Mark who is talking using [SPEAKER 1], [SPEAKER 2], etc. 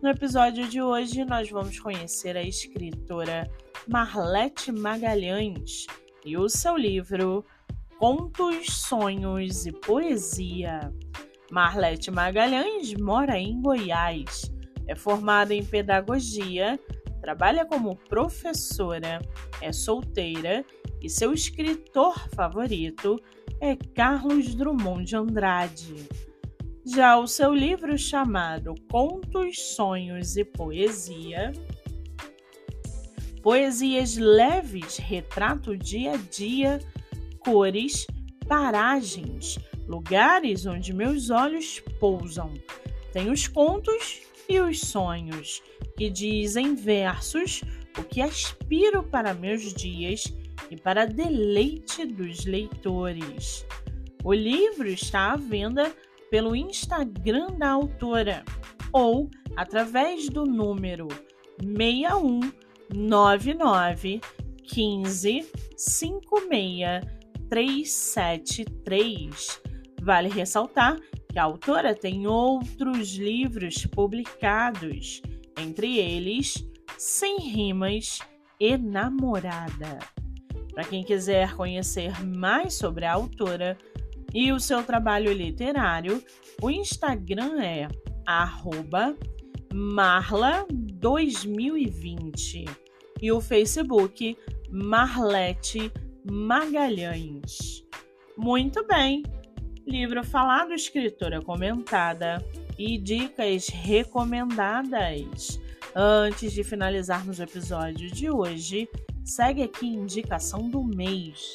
[SPEAKER 1] No episódio de hoje, nós vamos conhecer a escritora Marlete Magalhães e o seu livro Contos, Sonhos e Poesia. Marlete Magalhães mora em Goiás, é formada em pedagogia, trabalha como professora, é solteira e seu escritor favorito é Carlos Drummond de Andrade. Já o seu livro chamado Contos, Sonhos e Poesia, poesias leves, retrato dia a dia, cores, paragens, lugares onde meus olhos pousam. Tem os contos e os sonhos, que dizem versos o que aspiro para meus dias e para deleite dos leitores. O livro está à venda pelo Instagram da autora ou através do número 6199 15 56 373. Vale ressaltar que a autora tem outros livros publicados, entre eles Sem Rimas e Namorada. Para quem quiser conhecer mais sobre a autora, e o seu trabalho literário, o Instagram é marla2020 e o Facebook Marlete Magalhães. Muito bem! Livro falado, escritora comentada e dicas recomendadas. Antes de finalizarmos o episódio de hoje, segue aqui a indicação do mês.